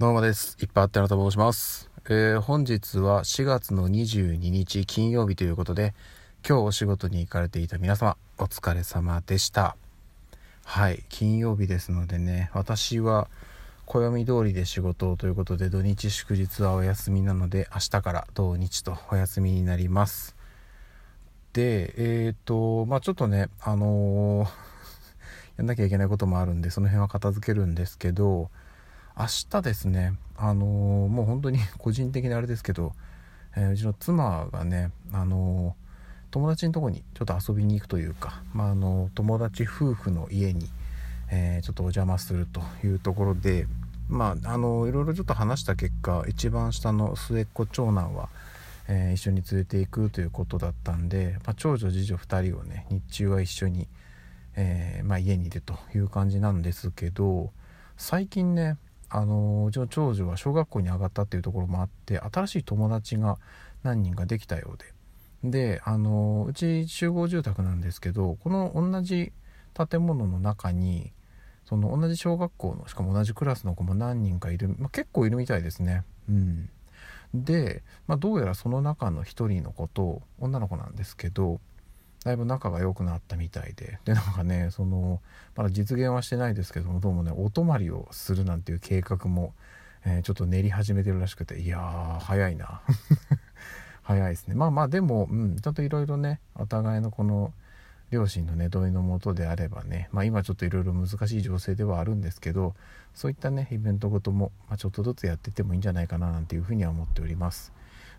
どうもです。いっぱいあってなと申します。えー本日は4月の22日金曜日ということで、今日お仕事に行かれていた皆様、お疲れ様でした。はい、金曜日ですのでね、私は暦通りで仕事をということで、土日祝日はお休みなので、明日から土日とお休みになります。で、えっ、と、まあちょっとね、あのーやんなきゃいけないこともあるんで、その辺は片付けるんですけど、明日ですね。あのーもう本当に 個人的なあれですけど、えーうちの妻がねあのー友達のとこにちょっと遊びに行くというか、まあ、あの友達夫婦の家に、えちょっとお邪魔するというところでまああのいろいろちょっと話した結果一番下の末っ子長男は、え一緒に連れて行くということだったんで、まあ、長女次女2人をね日中は一緒に、えまあ、家にいるという感じなんですけど最近ねあのうちの長女は小学校に上がったっていうところもあって新しい友達が何人かできたようで。であのうち集合住宅なんですけどこの同じ建物の中にその同じ小学校のしかも同じクラスの子も何人かいる、まあ、結構いるみたいですね。うん。で、まあ、どうやらその中の一人の子と女の子なんですけどだいぶ仲が良くなったみたいで。でなんかねそのまだ実現はしてないですけどもどうもねお泊まりをするなんていう計画も、えーちょっと練り始めてるらしくていやー早いな。早いですね。まあまあでも、うん、ちゃんといろいろねお互いのこの両親のね同意のもとであればね、まあ、今ちょっといろいろ難しい情勢ではあるんですけどそういったねイベントごとも、まあ、ちょっとずつやっていってもいいんじゃないかななんていうふうには思っております。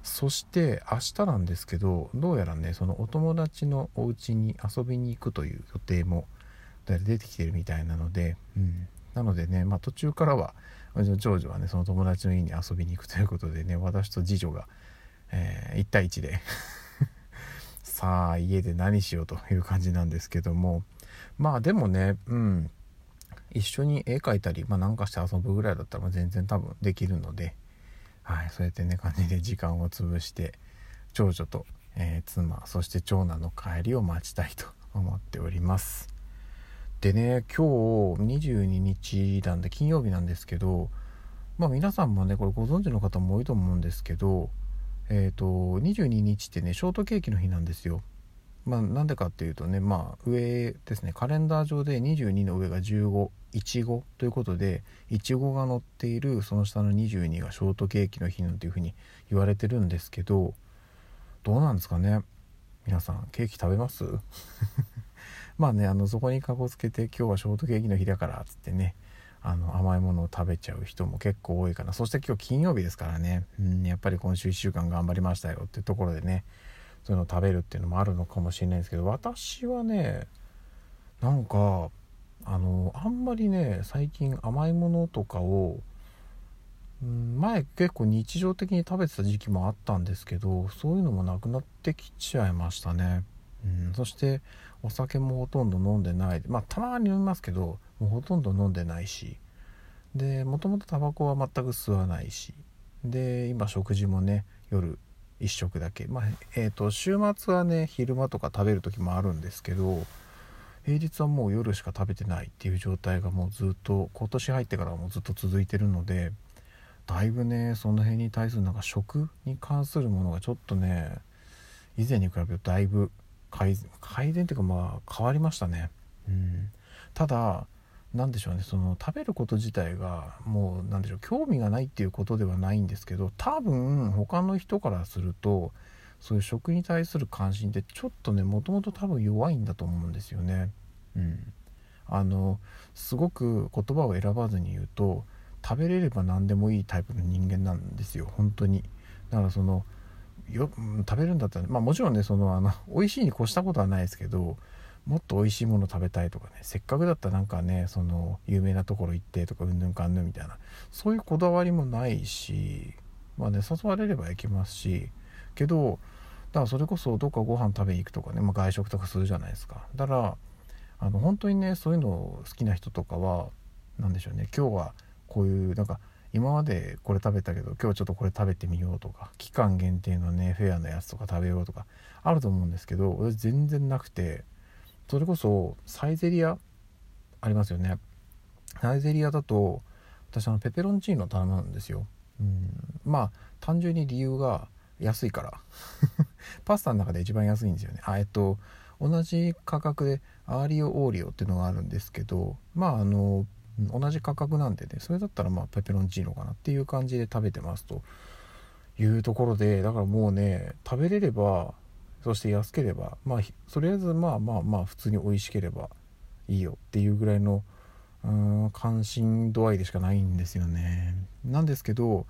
そして明日なんですけどどうやらねそのお友達のお家に遊びに行くという予定も出てきてるみたいなので、うん、なのでね、まあ、途中からはうちの長女はねその友達の家に遊びに行くということでね私と次女が、え1対1で さあ家で何しようという感じなんですけどもまあでもねうん。一緒に絵描いたり、まあ、なんかして遊ぶぐらいだったら全然多分できるので、はい、そうやってね感じで時間を潰して長女と、えー妻そして長男の帰りを待ちたいと思っております。でね今日22日なんで金曜日なんですけどまあ皆さんもねこれご存知の方も多いと思うんですけどえっ、と22日ってねショートケーキの日なんですよ。まあなんでかっていうとねまあ上ですね。カレンダー上で22の上が15いちごということでいちごが乗っているその下の22がショートケーキの日なんていうふうに言われてるんですけどどうなんですかね？皆さんケーキ食べます？まあねあのそこにかこつけて今日はショートケーキの日だからっつってねあの甘いものを食べちゃう人も結構多いかな。そして今日金曜日ですからね、うん、やっぱり今週1週間頑張りましたよっていうところでねそういうのを食べるっていうのもあるのかもしれないですけど私はねなんかあのあんまりね最近甘いものとかを前結構日常的に食べてた時期もあったんですけどそういうのもなくなってきちゃいましたね、うん、そしてお酒もほとんど飲んでない。まあたまに飲みますけどもうほとんど飲んでないし。でもともとタバコは全く吸わないし。で今食事もね夜1食だけ。まあえー、と週末はね昼間とか食べる時もあるんですけど平日はもう夜しか食べてないっていう状態がもうずっと今年入ってからもずっと続いてるのでだいぶねその辺に対するなんか食に関するものがちょっとね以前に比べるとだいぶ改善改善っていうかまあ変わりましたね。うん。ただなんでしょうねその食べること自体がもうなんでしょう興味がないっていうことではないんですけど多分他の人からするとそういう食に対する関心ってちょっとねもともと多分弱いんだと思うんですよね。うん、あのすごく言葉を選ばずに言うと食べれれば何でもいいタイプの人間なんですよ本当に。だからそのよ食べるんだったら、まあ、もちろんねそのあの美味しいに越したことはないですけどもっと美味しいもの食べたいとかねせっかくだったらなんかねその有名なところ行ってとかうんぬんかんぬんみたいなそういうこだわりもないしまあね誘われれば行きますしけどだからそれこそどっかご飯食べに行くとかね、まあ、外食とかするじゃないですか。だからあの本当にねそういうの好きな人とかは何でしょうね今日はこういうなんか今までこれ食べたけど今日はちょっとこれ食べてみようとか期間限定のねフェアなやつとか食べようとかあると思うんですけど私全然なくてそれこそサイゼリアありますよね。サイゼリアだと私あのペペロンチーノ頼むんですよ。うん。まあ単純に理由が安いから。パスタの中で一番安いんですよね。あえっと同じ価格でアーリオオーリオっていうのがあるんですけどまああの同じ価格なんでねそれだったらまあペペロンチーノかなっていう感じで食べてますというところでだからもうね食べれればそして安ければまあとりあえずまあまあまあ普通に美味しければいいよっていうぐらいのうん関心度合いでしかないんですよね。なんですけど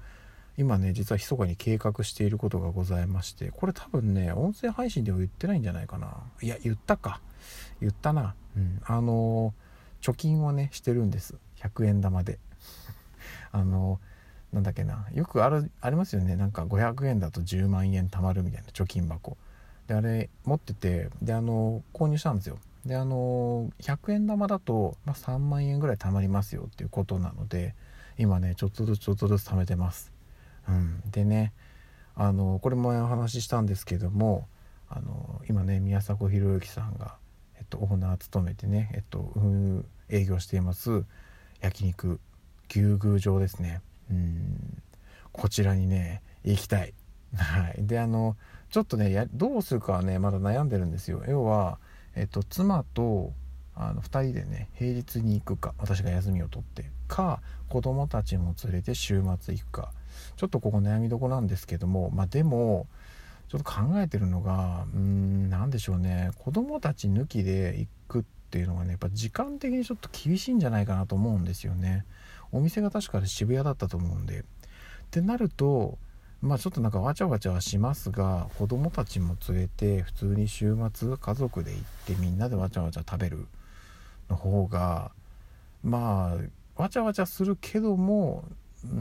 今ね実は密かに計画していることがございましてこれ多分ね音声配信では言ってないんじゃないかな。いや言ったか。言ったな。うん。あの貯金をねしてるんです。100円玉で。あのなんだっけな。よくあるありますよね。なんか500円だと10万円貯まるみたいな貯金箱。であれ持っててであの購入したんですよ。であの100円玉だと、まあ、3万円ぐらい貯まりますよっていうことなので今ねちょっとずつちょっとずつ貯めてます、うん、でねあのこれもお話ししたんですけどもあの今ね宮迫博之さんが、えっと、オーナー務めてね、えっと、営業しています焼肉牛宮場ですね。うん。こちらにね行きたい。はい。であのちょっとねやどうするかはねまだ悩んでるんですよ。要はえっと、妻とあの2人でね平日に行くか私が休みを取ってか子供たちも連れて週末行くか。ちょっとここ悩みどこなんですけどもまあでもちょっと考えてるのがうーん何でしょうね。子供たち抜きで行くっていうのがねやっぱ時間的にちょっと厳しいんじゃないかなと思うんですよね。お店が確か渋谷だったと思うんで。ってなるとまあちょっとなんかわちゃわちゃはしますが子供たちも連れて普通に週末家族で行ってみんなでわちゃわちゃ食べるの方がまあわちゃわちゃするけども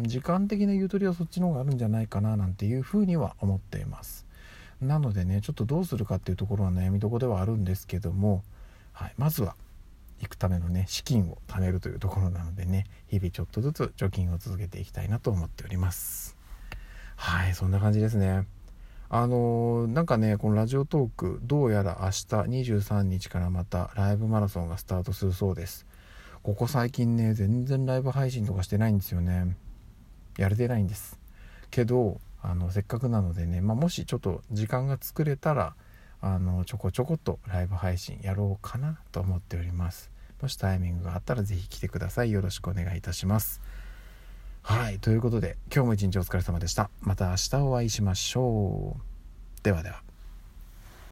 時間的なゆとりはそっちの方があるんじゃないかななんていうふうには思っています。なのでねちょっとどうするかっていうところは悩みどこではあるんですけども、はい、まずは行くためのね資金を貯めるというところなのでね日々ちょっとずつ貯金を続けていきたいなと思っております。はいそんな感じですね。あのー、なんかねこのラジオトークどうやら明日23日からまたライブマラソンがスタートするそうです。ここ最近ね全然ライブ配信とかしてないんですよね。やれてないんです。けどあのせっかくなのでね、まあ、もしちょっと時間が作れたらあのちょこちょこっとライブ配信やろうかなと思っております。もしタイミングがあったら是非来てください。よろしくお願いいたします。はいということで今日も一日お疲れ様でした。また明日お会いしましょう。ではでは。